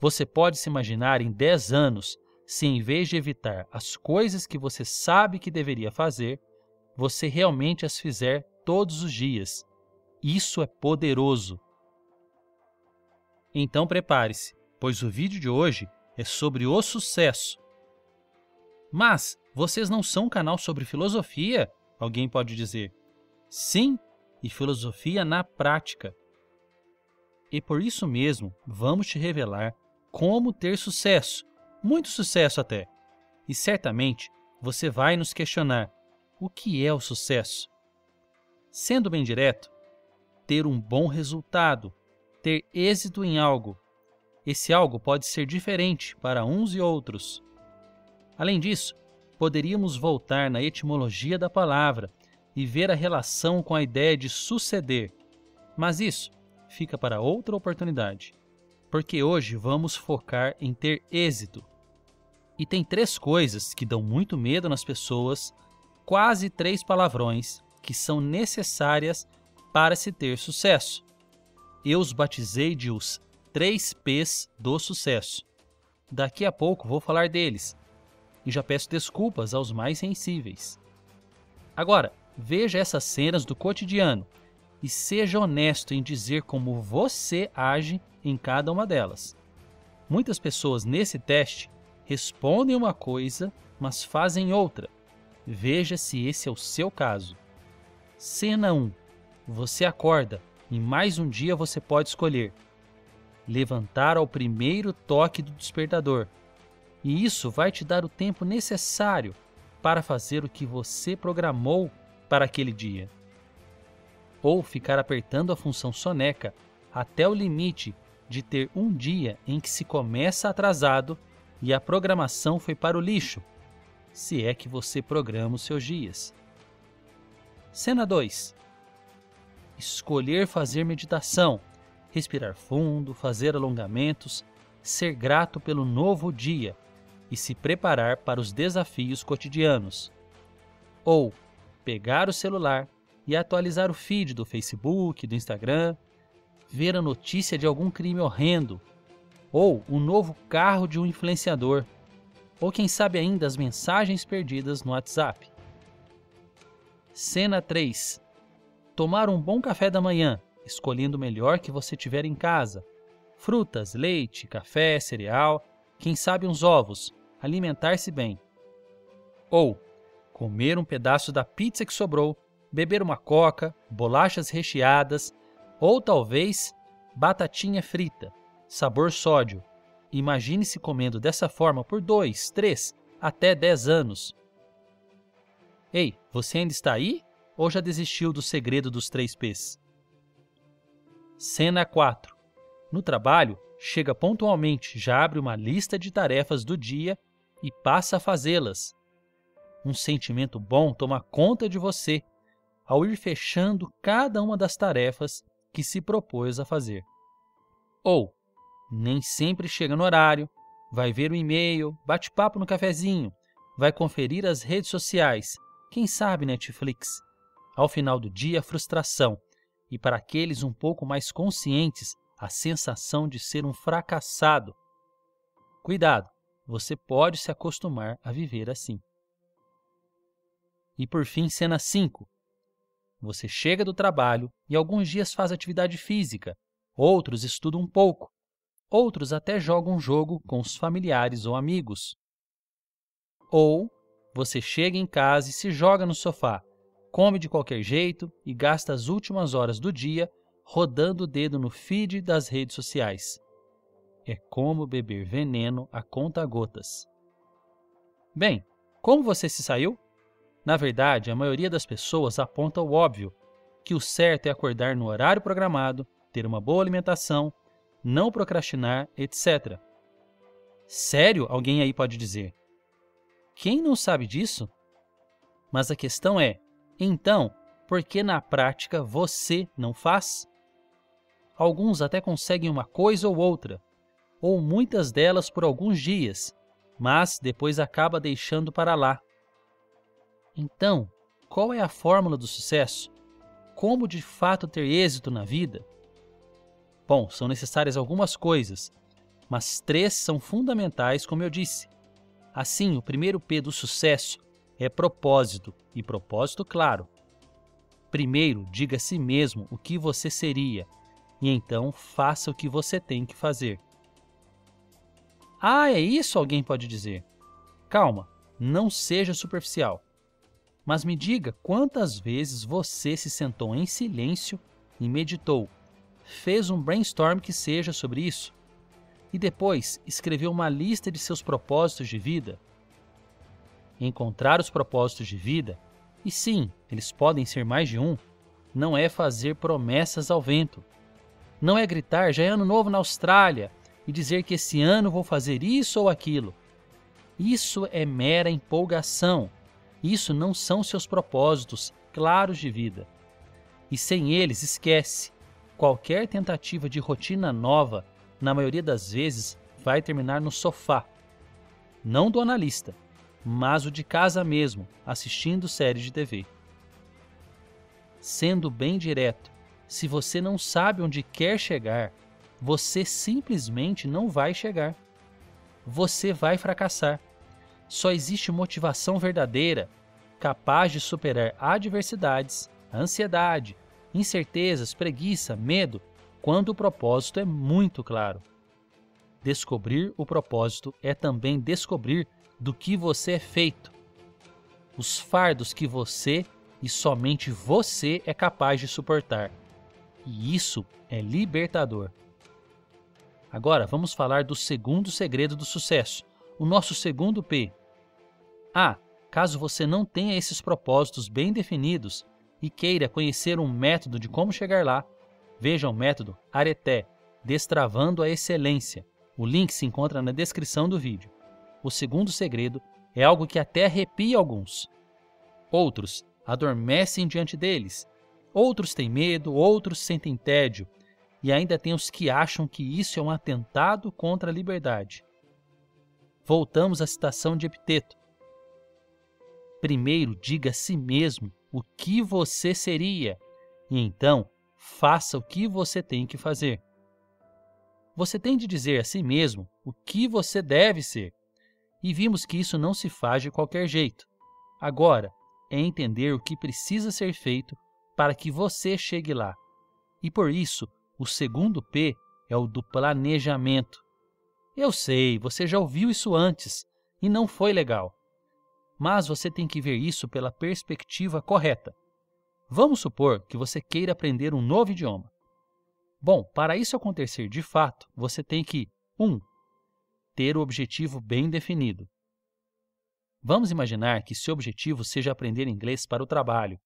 Você pode se imaginar em 10 anos se, em vez de evitar as coisas que você sabe que deveria fazer, você realmente as fizer todos os dias. Isso é poderoso. Então prepare-se, pois o vídeo de hoje é sobre o sucesso. Mas vocês não são um canal sobre filosofia? Alguém pode dizer. Sim, e filosofia na prática. E por isso mesmo, vamos te revelar como ter sucesso, muito sucesso até. E certamente você vai nos questionar: o que é o sucesso? Sendo bem direto, ter um bom resultado, ter êxito em algo. Esse algo pode ser diferente para uns e outros. Além disso, poderíamos voltar na etimologia da palavra e ver a relação com a ideia de suceder. Mas isso fica para outra oportunidade, porque hoje vamos focar em ter êxito. E tem três coisas que dão muito medo nas pessoas, quase três palavrões que são necessárias para se ter sucesso. Eu os batizei de os três P's do sucesso. Daqui a pouco vou falar deles e já peço desculpas aos mais sensíveis. Agora, veja essas cenas do cotidiano e seja honesto em dizer como você age em cada uma delas. Muitas pessoas nesse teste respondem uma coisa, mas fazem outra. Veja se esse é o seu caso. Cena 1. Você acorda e mais um dia você pode escolher levantar ao primeiro toque do despertador. E isso vai te dar o tempo necessário para fazer o que você programou para aquele dia. Ou ficar apertando a função soneca até o limite de ter um dia em que se começa atrasado e a programação foi para o lixo, se é que você programa os seus dias. Cena 2 escolher fazer meditação, respirar fundo, fazer alongamentos, ser grato pelo novo dia e se preparar para os desafios cotidianos. Ou pegar o celular e atualizar o feed do Facebook, do Instagram, ver a notícia de algum crime horrendo, ou o novo carro de um influenciador, ou quem sabe ainda as mensagens perdidas no WhatsApp. Cena 3 tomar um bom café da manhã, escolhendo o melhor que você tiver em casa. Frutas, leite, café, cereal, quem sabe uns ovos, alimentar-se bem. Ou comer um pedaço da pizza que sobrou, beber uma coca, bolachas recheadas, ou talvez batatinha frita, sabor sódio. Imagine-se comendo dessa forma por dois, três, até dez anos. Ei, você ainda está aí ou já desistiu do segredo dos três P's? Cena 4. No trabalho, chega pontualmente, já abre uma lista de tarefas do dia e passa a fazê-las. Um sentimento bom toma conta de você ao ir fechando cada uma das tarefas que se propôs a fazer. Ou, nem sempre chega no horário, vai ver o e-mail, bate papo no cafezinho, vai conferir as redes sociais, quem sabe Netflix, ao final do dia, frustração, e para aqueles um pouco mais conscientes, a sensação de ser um fracassado. Cuidado, você pode se acostumar a viver assim. E por fim, cena 5. Você chega do trabalho e alguns dias faz atividade física, outros estudam um pouco, outros até jogam um jogo com os familiares ou amigos. Ou você chega em casa e se joga no sofá, come de qualquer jeito e gasta as últimas horas do dia rodando o dedo no feed das redes sociais. É como beber veneno a conta-gotas. Bem, como você se saiu? Na verdade, a maioria das pessoas aponta o óbvio, que o certo é acordar no horário programado, ter uma boa alimentação, não procrastinar, etc. Sério? Alguém aí pode dizer. Quem não sabe disso? Mas a questão é: então, por que na prática você não faz? Alguns até conseguem uma coisa ou outra, ou muitas delas por alguns dias, mas depois acaba deixando para lá. Então, qual é a fórmula do sucesso? Como de fato ter êxito na vida? Bom, são necessárias algumas coisas, mas três são fundamentais, como eu disse. Assim, o primeiro P do sucesso é propósito, e propósito claro. Primeiro, diga a si mesmo o que você seria, e então faça o que você tem que fazer. Ah, é isso? Alguém pode dizer. Calma, não seja superficial. Mas me diga quantas vezes você se sentou em silêncio e meditou, fez um brainstorm que seja sobre isso, e depois escreveu uma lista de seus propósitos de vida. Encontrar os propósitos de vida, e sim, eles podem ser mais de um, não é fazer promessas ao vento. Não é gritar já é ano novo na Austrália e dizer que esse ano vou fazer isso ou aquilo. Isso é mera empolgação. Isso não são seus propósitos claros de vida. E sem eles, esquece. Qualquer tentativa de rotina nova na maioria das vezes, vai terminar no sofá. Não do analista, mas o de casa mesmo, assistindo série de TV. Sendo bem direto, se você não sabe onde quer chegar, você simplesmente não vai chegar. Você vai fracassar. Só existe motivação verdadeira, capaz de superar adversidades, ansiedade, incertezas, preguiça, medo quando o propósito é muito claro. Descobrir o propósito é também descobrir do que você é feito, os fardos que você e somente você é capaz de suportar. E isso é libertador. Agora vamos falar do segundo segredo do sucesso, o nosso segundo P. Ah, caso você não tenha esses propósitos bem definidos e queira conhecer um método de como chegar lá, Veja o método Areté, Destravando a Excelência. O link se encontra na descrição do vídeo. O segundo segredo é algo que até arrepia alguns. Outros adormecem diante deles. Outros têm medo, outros sentem tédio. E ainda tem os que acham que isso é um atentado contra a liberdade. Voltamos à citação de Epiteto. Primeiro diga a si mesmo o que você seria, e então faça o que você tem que fazer. Você tem de dizer a si mesmo o que você deve ser. E vimos que isso não se faz de qualquer jeito. Agora é entender o que precisa ser feito para que você chegue lá. E por isso, o segundo P é o do planejamento. Eu sei, você já ouviu isso antes e não foi legal. Mas você tem que ver isso pela perspectiva correta. Vamos supor que você queira aprender um novo idioma. Bom, para isso acontecer de fato, você tem que 1. Um, ter o objetivo bem definido. Vamos imaginar que seu objetivo seja aprender inglês para o trabalho,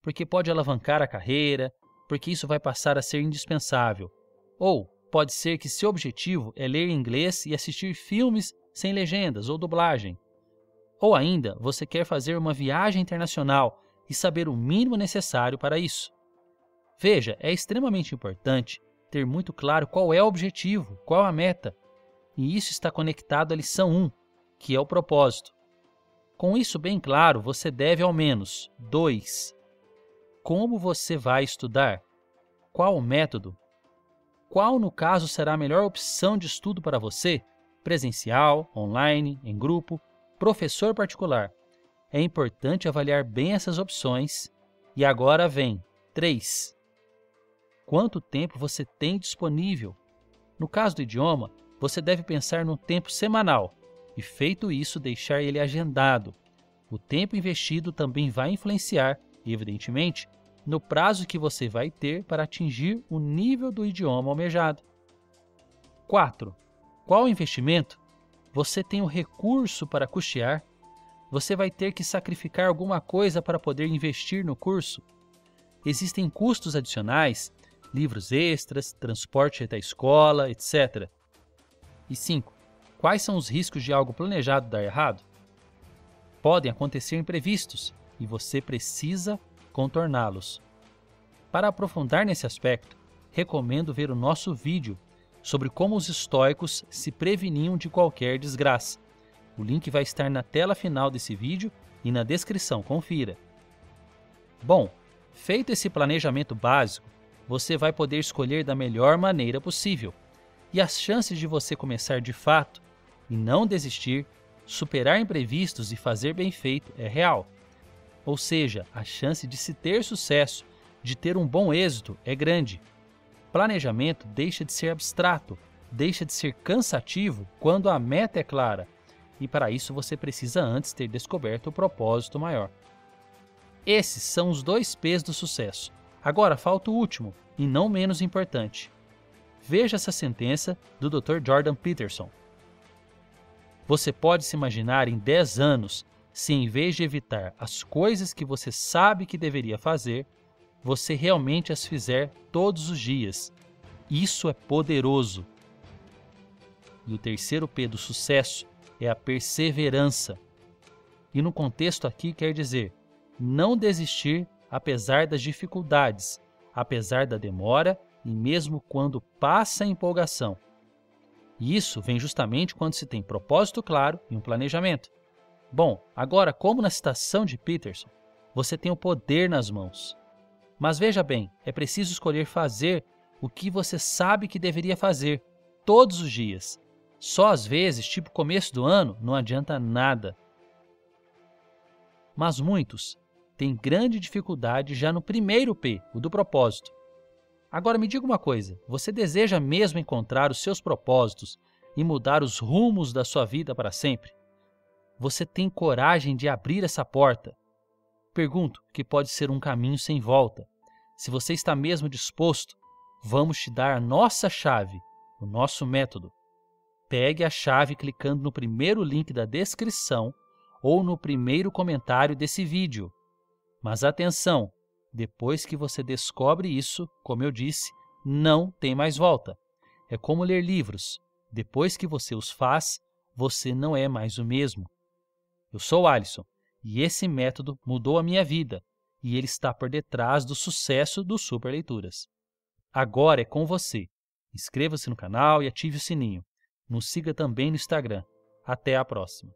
porque pode alavancar a carreira, porque isso vai passar a ser indispensável. Ou pode ser que seu objetivo é ler inglês e assistir filmes sem legendas ou dublagem. Ou ainda, você quer fazer uma viagem internacional e saber o mínimo necessário para isso. Veja, é extremamente importante ter muito claro qual é o objetivo, qual a meta, e isso está conectado à lição 1, que é o propósito. Com isso bem claro, você deve ao menos 2. Como você vai estudar? Qual o método? Qual, no caso, será a melhor opção de estudo para você? Presencial, online, em grupo, professor particular? é importante avaliar bem essas opções. E agora vem 3. Quanto tempo você tem disponível? No caso do idioma, você deve pensar no tempo semanal e, feito isso, deixar ele agendado. O tempo investido também vai influenciar, evidentemente, no prazo que você vai ter para atingir o nível do idioma almejado. 4. Qual investimento? Você tem o recurso para custear você vai ter que sacrificar alguma coisa para poder investir no curso. Existem custos adicionais, livros extras, transporte até a escola, etc. E 5. Quais são os riscos de algo planejado dar errado? Podem acontecer imprevistos e você precisa contorná-los. Para aprofundar nesse aspecto, recomendo ver o nosso vídeo sobre como os estoicos se preveniam de qualquer desgraça. O link vai estar na tela final desse vídeo e na descrição, confira. Bom, feito esse planejamento básico, você vai poder escolher da melhor maneira possível. E as chances de você começar de fato e não desistir, superar imprevistos e fazer bem feito é real. Ou seja, a chance de se ter sucesso, de ter um bom êxito é grande. Planejamento deixa de ser abstrato, deixa de ser cansativo quando a meta é clara, e para isso você precisa antes ter descoberto o propósito maior. Esses são os dois P's do sucesso. Agora falta o último, e não menos importante. Veja essa sentença do Dr. Jordan Peterson. Você pode se imaginar em 10 anos se, em vez de evitar as coisas que você sabe que deveria fazer, você realmente as fizer todos os dias. Isso é poderoso. E o terceiro P do sucesso é a perseverança. E no contexto aqui quer dizer não desistir apesar das dificuldades, apesar da demora e mesmo quando passa a empolgação. E isso vem justamente quando se tem propósito claro e um planejamento. Bom, agora, como na citação de Peterson, você tem o poder nas mãos. Mas veja bem, é preciso escolher fazer o que você sabe que deveria fazer todos os dias, só às vezes, tipo começo do ano, não adianta nada. Mas muitos têm grande dificuldade já no primeiro P, o do propósito. Agora me diga uma coisa: você deseja mesmo encontrar os seus propósitos e mudar os rumos da sua vida para sempre? Você tem coragem de abrir essa porta? Pergunto que pode ser um caminho sem volta. Se você está mesmo disposto, vamos te dar a nossa chave, o nosso método pegue a chave clicando no primeiro link da descrição ou no primeiro comentário desse vídeo. Mas atenção, depois que você descobre isso, como eu disse, não tem mais volta. É como ler livros. Depois que você os faz, você não é mais o mesmo. Eu sou Alisson e esse método mudou a minha vida e ele está por detrás do sucesso do Super Leituras. Agora é com você. Inscreva-se no canal e ative o sininho. Nos siga também no Instagram. Até a próxima!